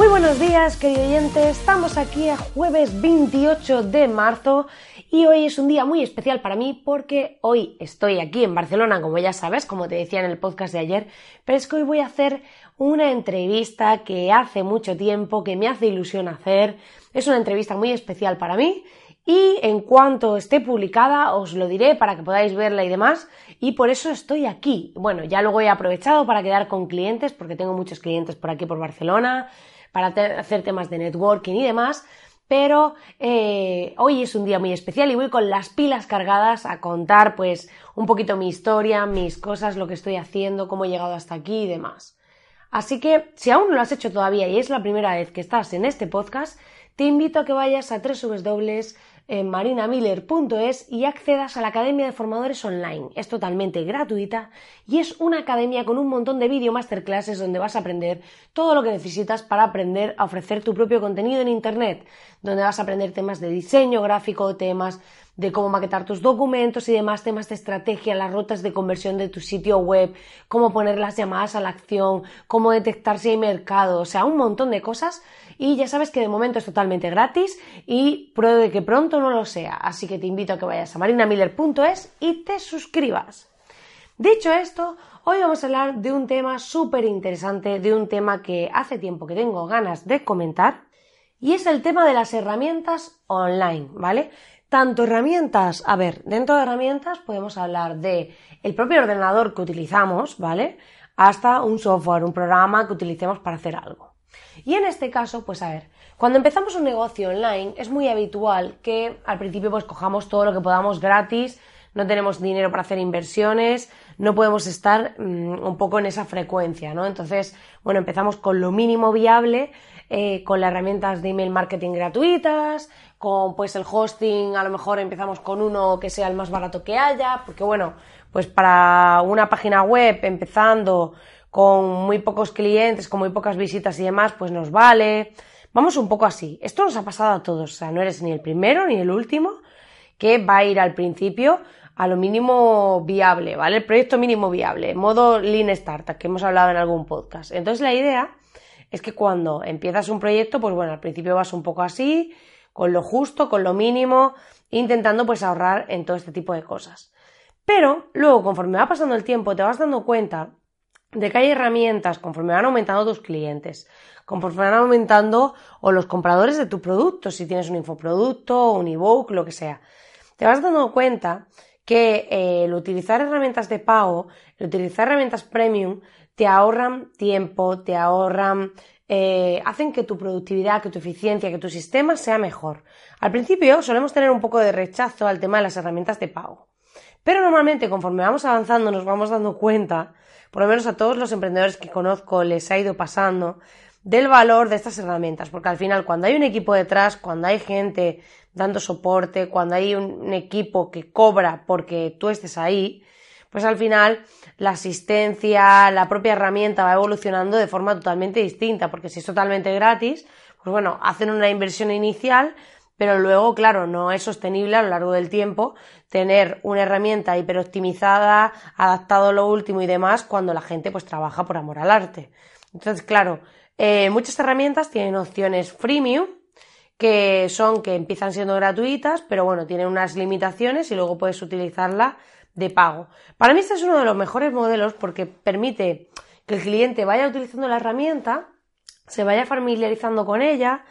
Muy buenos días, querido oyente. Estamos aquí a jueves 28 de marzo y hoy es un día muy especial para mí porque hoy estoy aquí en Barcelona, como ya sabes, como te decía en el podcast de ayer, pero es que hoy voy a hacer una entrevista que hace mucho tiempo, que me hace ilusión hacer. Es una entrevista muy especial para mí y en cuanto esté publicada os lo diré para que podáis verla y demás y por eso estoy aquí. Bueno, ya luego he aprovechado para quedar con clientes porque tengo muchos clientes por aquí por Barcelona para hacer temas de networking y demás. Pero eh, hoy es un día muy especial y voy con las pilas cargadas a contar pues un poquito mi historia, mis cosas, lo que estoy haciendo, cómo he llegado hasta aquí y demás. Así que si aún no lo has hecho todavía y es la primera vez que estás en este podcast, te invito a que vayas a en marinamiller.es y accedas a la Academia de Formadores Online. Es totalmente gratuita y es una academia con un montón de video masterclasses donde vas a aprender todo lo que necesitas para aprender a ofrecer tu propio contenido en Internet, donde vas a aprender temas de diseño gráfico, temas de cómo maquetar tus documentos y demás temas de estrategia, las rutas de conversión de tu sitio web, cómo poner las llamadas a la acción, cómo detectar si hay mercado, o sea, un montón de cosas y ya sabes que de momento es totalmente gratis y puede que pronto no lo sea. Así que te invito a que vayas a marinamiller.es y te suscribas. Dicho esto, hoy vamos a hablar de un tema súper interesante, de un tema que hace tiempo que tengo ganas de comentar y es el tema de las herramientas online, ¿vale? Tanto herramientas, a ver, dentro de herramientas podemos hablar de el propio ordenador que utilizamos, ¿vale? Hasta un software, un programa que utilicemos para hacer algo. Y en este caso, pues a ver, cuando empezamos un negocio online es muy habitual que al principio pues cojamos todo lo que podamos gratis, no tenemos dinero para hacer inversiones, no podemos estar mm, un poco en esa frecuencia, ¿no? Entonces, bueno, empezamos con lo mínimo viable, eh, con las herramientas de email marketing gratuitas, con pues el hosting, a lo mejor empezamos con uno que sea el más barato que haya, porque bueno, pues para una página web empezando con muy pocos clientes, con muy pocas visitas y demás, pues nos vale. Vamos un poco así. Esto nos ha pasado a todos, o sea, no eres ni el primero ni el último que va a ir al principio a lo mínimo viable, ¿vale? El proyecto mínimo viable, modo Lean Startup, que hemos hablado en algún podcast. Entonces la idea es que cuando empiezas un proyecto, pues bueno, al principio vas un poco así, con lo justo, con lo mínimo, intentando pues ahorrar en todo este tipo de cosas. Pero luego, conforme va pasando el tiempo, te vas dando cuenta de que hay herramientas conforme van aumentando tus clientes, conforme van aumentando o los compradores de tu producto, si tienes un infoproducto, un ebook, lo que sea. Te vas dando cuenta que eh, el utilizar herramientas de pago, el utilizar herramientas premium, te ahorran tiempo, te ahorran, eh, hacen que tu productividad, que tu eficiencia, que tu sistema sea mejor. Al principio solemos tener un poco de rechazo al tema de las herramientas de pago. Pero normalmente conforme vamos avanzando nos vamos dando cuenta por lo menos a todos los emprendedores que conozco les ha ido pasando, del valor de estas herramientas, porque al final cuando hay un equipo detrás, cuando hay gente dando soporte, cuando hay un equipo que cobra porque tú estés ahí, pues al final la asistencia, la propia herramienta va evolucionando de forma totalmente distinta, porque si es totalmente gratis, pues bueno, hacen una inversión inicial, pero luego, claro, no es sostenible a lo largo del tiempo tener una herramienta hiperoptimizada, adaptado a lo último y demás, cuando la gente pues trabaja por amor al arte. Entonces, claro, eh, muchas herramientas tienen opciones freemium, que son que empiezan siendo gratuitas, pero bueno, tienen unas limitaciones y luego puedes utilizarla de pago. Para mí este es uno de los mejores modelos porque permite que el cliente vaya utilizando la herramienta, se vaya familiarizando con ella,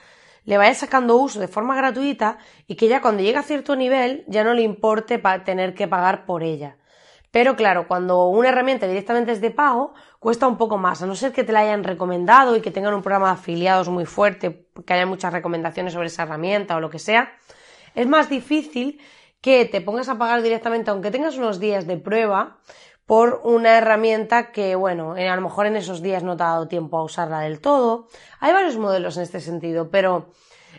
le vaya sacando uso de forma gratuita y que ya cuando llegue a cierto nivel ya no le importe tener que pagar por ella. Pero claro, cuando una herramienta directamente es de pago, cuesta un poco más, a no ser que te la hayan recomendado y que tengan un programa de afiliados muy fuerte, que haya muchas recomendaciones sobre esa herramienta o lo que sea, es más difícil que te pongas a pagar directamente, aunque tengas unos días de prueba, por una herramienta que, bueno, a lo mejor en esos días no te ha dado tiempo a usarla del todo. Hay varios modelos en este sentido, pero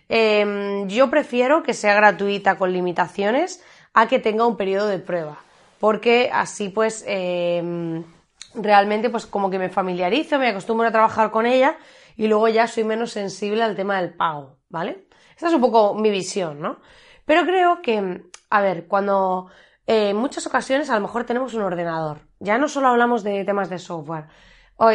em, yo prefiero que sea gratuita con limitaciones a que tenga un periodo de prueba porque así pues em, realmente pues como que me familiarizo, me acostumbro a trabajar con ella y luego ya soy menos sensible al tema del pago, ¿vale? Esta es un poco mi visión, ¿no? Pero creo que, a ver, cuando eh, en muchas ocasiones a lo mejor tenemos un ordenador, ya no solo hablamos de temas de software,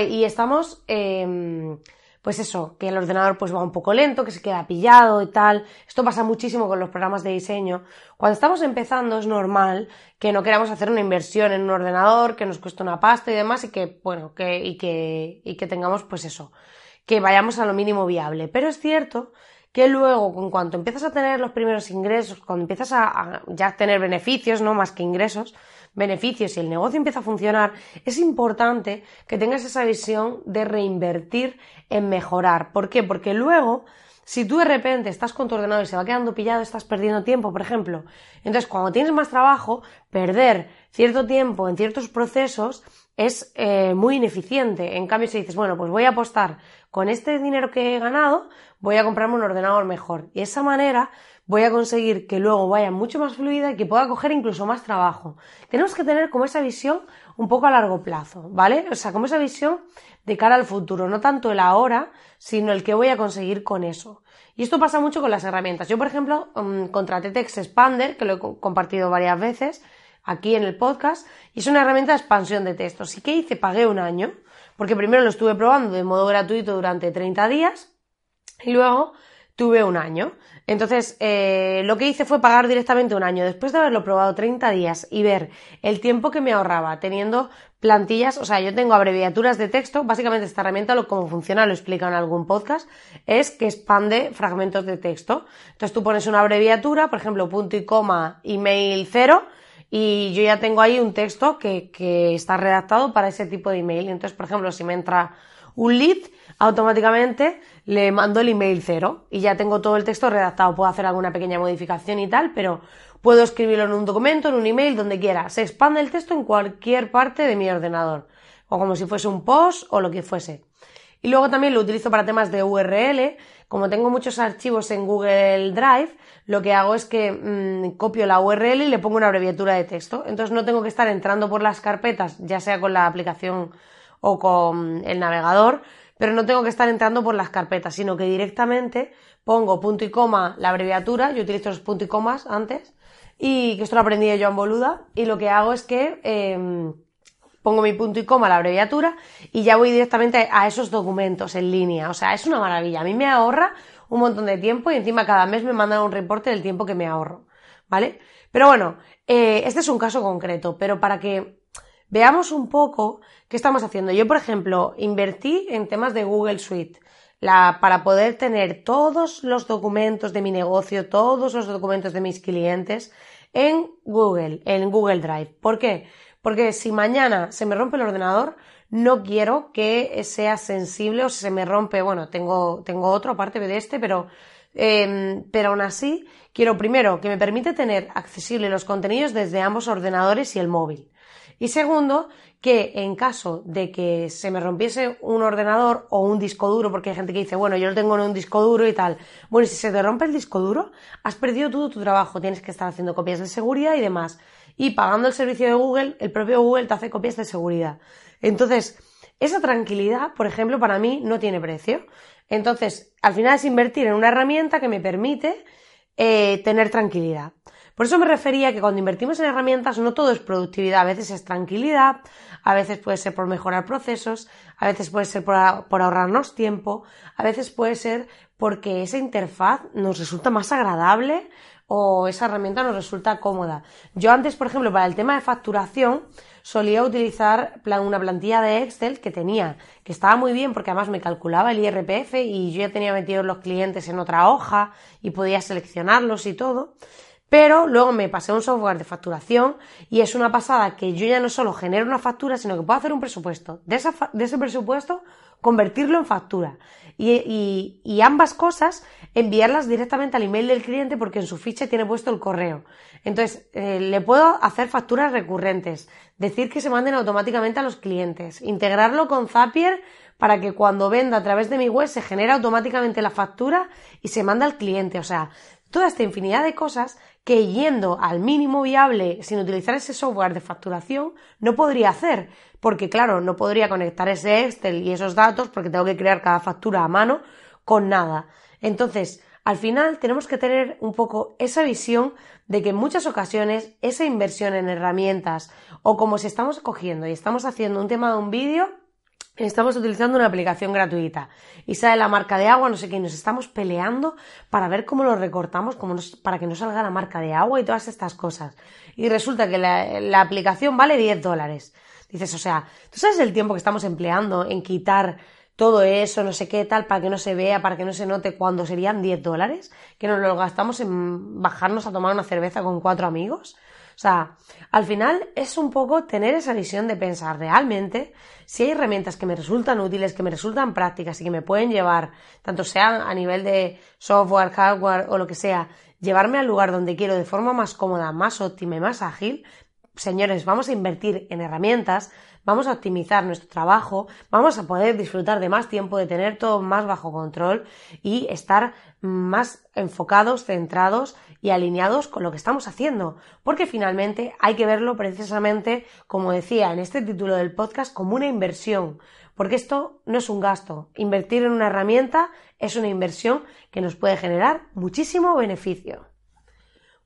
y estamos... Em, pues eso, que el ordenador pues va un poco lento, que se queda pillado y tal. Esto pasa muchísimo con los programas de diseño. Cuando estamos empezando es normal que no queramos hacer una inversión en un ordenador, que nos cueste una pasta y demás y que, bueno, que, y que, y que tengamos pues eso, que vayamos a lo mínimo viable. Pero es cierto que luego, en cuanto empiezas a tener los primeros ingresos, cuando empiezas a, ya tener beneficios, no más que ingresos, beneficios y el negocio empieza a funcionar, es importante que tengas esa visión de reinvertir en mejorar. ¿Por qué? Porque luego, si tú de repente estás con tu y se va quedando pillado, estás perdiendo tiempo, por ejemplo. Entonces, cuando tienes más trabajo, perder cierto tiempo en ciertos procesos es eh, muy ineficiente. En cambio, si dices, bueno, pues voy a apostar con este dinero que he ganado, voy a comprarme un ordenador mejor. Y de esa manera voy a conseguir que luego vaya mucho más fluida y que pueda coger incluso más trabajo. Tenemos que tener como esa visión un poco a largo plazo, ¿vale? O sea, como esa visión de cara al futuro, no tanto el ahora, sino el que voy a conseguir con eso. Y esto pasa mucho con las herramientas. Yo, por ejemplo, mm, contraté Text Expander, que lo he compartido varias veces aquí en el podcast, y es una herramienta de expansión de textos. ¿Y qué hice? Pagué un año, porque primero lo estuve probando de modo gratuito durante 30 días, y luego tuve un año. Entonces, eh, lo que hice fue pagar directamente un año, después de haberlo probado 30 días y ver el tiempo que me ahorraba teniendo plantillas, o sea, yo tengo abreviaturas de texto, básicamente esta herramienta, lo, cómo funciona, lo explica en algún podcast, es que expande fragmentos de texto. Entonces tú pones una abreviatura, por ejemplo, punto y coma, email cero, y yo ya tengo ahí un texto que, que está redactado para ese tipo de email. Entonces, por ejemplo, si me entra un lead, automáticamente le mando el email cero y ya tengo todo el texto redactado. Puedo hacer alguna pequeña modificación y tal, pero puedo escribirlo en un documento, en un email, donde quiera. Se expande el texto en cualquier parte de mi ordenador, o como si fuese un post o lo que fuese. Y luego también lo utilizo para temas de URL. Como tengo muchos archivos en Google Drive, lo que hago es que mm, copio la URL y le pongo una abreviatura de texto. Entonces no tengo que estar entrando por las carpetas, ya sea con la aplicación o con el navegador, pero no tengo que estar entrando por las carpetas, sino que directamente pongo punto y coma la abreviatura, yo utilizo los puntos y comas antes, y que esto lo aprendí yo en Boluda, y lo que hago es que em, pongo mi punto y coma la abreviatura y ya voy directamente a esos documentos en línea. O sea, es una maravilla. A mí me ahorra un montón de tiempo y encima cada mes me mandan un reporte del tiempo que me ahorro. ¿Vale? Pero bueno, eh, este es un caso concreto, pero para que veamos un poco qué estamos haciendo. Yo, por ejemplo, invertí en temas de Google Suite. Para poder tener todos los documentos de mi negocio, todos los documentos de mis clientes en Google, en Google Drive. ¿Por qué? Porque si mañana se me rompe el ordenador, no quiero que sea sensible o se me rompe, bueno, tengo, tengo otro aparte de este, pero, eh, pero aún así quiero primero que me permite tener accesible los contenidos desde ambos ordenadores y el móvil. Y segundo, que en caso de que se me rompiese un ordenador o un disco duro, porque hay gente que dice, bueno, yo lo tengo en un disco duro y tal. Bueno, si se te rompe el disco duro, has perdido todo tu trabajo, tienes que estar haciendo copias de seguridad y demás. Y pagando el servicio de Google, el propio Google te hace copias de seguridad. Entonces, esa tranquilidad, por ejemplo, para mí no tiene precio. Entonces, al final es invertir en una herramienta que me permite eh, tener tranquilidad. Por eso me refería que cuando invertimos en herramientas no todo es productividad, a veces es tranquilidad, a veces puede ser por mejorar procesos, a veces puede ser por, ahorrarnos tiempo, a veces puede ser porque esa interfaz nos resulta más agradable o esa herramienta nos resulta cómoda. Yo antes, por ejemplo, para el tema de facturación, solía utilizar una plantilla de Excel que tenía, que estaba muy bien porque además me calculaba el IRPF y yo ya tenía metidos los clientes en otra hoja y podía seleccionarlos y todo. Pero luego me pasé a un software de facturación y es una pasada que yo ya no solo genero una factura, sino que puedo hacer un presupuesto. De, de ese presupuesto convertirlo en factura. Y, ambas cosas enviarlas directamente al email del cliente porque en su ficha tiene puesto el correo. Entonces, eh, le puedo hacer facturas recurrentes, decir que se manden automáticamente a los clientes, integrarlo con Zapier para que cuando venda a través de mi web se genere automáticamente la factura y se manda al cliente. O sea, toda esta infinidad de cosas que yendo al mínimo viable sin utilizar ese software de facturación no podría hacer, porque claro, no podría conectar ese Excel y esos datos porque tengo que crear cada factura a mano con nada. Entonces, al final tenemos que tener un poco esa visión de que en muchas ocasiones esa inversión en herramientas o como si estamos cogiendo y estamos haciendo un tema de un vídeo, estamos utilizando una aplicación gratuita y sale la marca de agua, no sé qué, y nos estamos peleando para ver cómo lo recortamos para que no salga la marca de agua y todas estas cosas. Y resulta que la, aplicación vale 10 dólares. Dices, o sea, ¿tú sabes el tiempo que estamos empleando en quitar todo eso, no sé qué tal, para que no se vea, para que no se note cuando serían 10 dólares? Que nos lo gastamos en bajarnos a tomar una cerveza con cuatro amigos. O sea, al final es un poco tener esa visión de pensar realmente si hay herramientas que me resultan útiles, que me resultan prácticas y que me pueden llevar, tanto sean a nivel de software, hardware o lo que sea, llevarme al lugar donde quiero de forma más cómoda, más óptima y más ágil, señores, vamos a invertir en herramientas, vamos a optimizar nuestro trabajo, vamos a poder disfrutar de más tiempo, de tener todo más bajo control y estar más enfocados, centrados y alineados con lo que estamos haciendo, porque finalmente hay que verlo precisamente, como decía en este título del podcast, como una inversión, porque esto no es un gasto. Invertir en una herramienta es una inversión que nos puede generar muchísimo beneficio.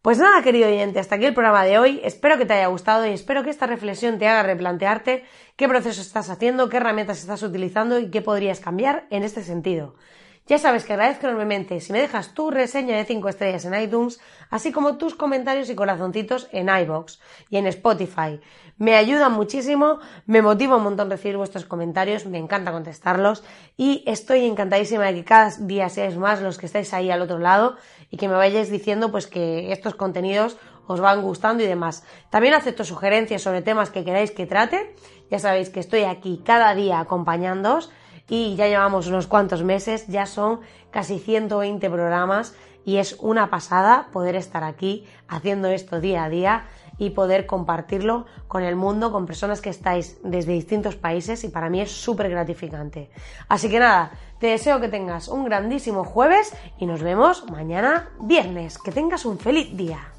Pues nada, querido oyente, hasta aquí el programa de hoy. Espero que te haya gustado y espero que esta reflexión te haga replantearte qué proceso estás haciendo, qué herramientas estás utilizando y qué podrías cambiar en este sentido. Ya sabes que agradezco enormemente si me dejas tu reseña de 5 estrellas en iTunes, así como tus comentarios y corazoncitos en iBox y en Spotify. Me ayudan muchísimo, me motiva un montón recibir vuestros comentarios, me encanta contestarlos y estoy encantadísima de que cada día seáis más los que estáis ahí al otro lado y que me vayáis diciendo pues que estos contenidos os van gustando y demás. También acepto sugerencias sobre temas que queráis que trate. Ya sabéis que estoy aquí cada día acompañándoos y ya llevamos unos cuantos meses, ya son casi 120 programas y es una pasada poder estar aquí haciendo esto día a día y poder compartirlo con el mundo, con personas que estáis desde distintos países y para mí es súper gratificante. Así que nada, te deseo que tengas un grandísimo jueves y nos vemos mañana viernes. Que tengas un feliz día.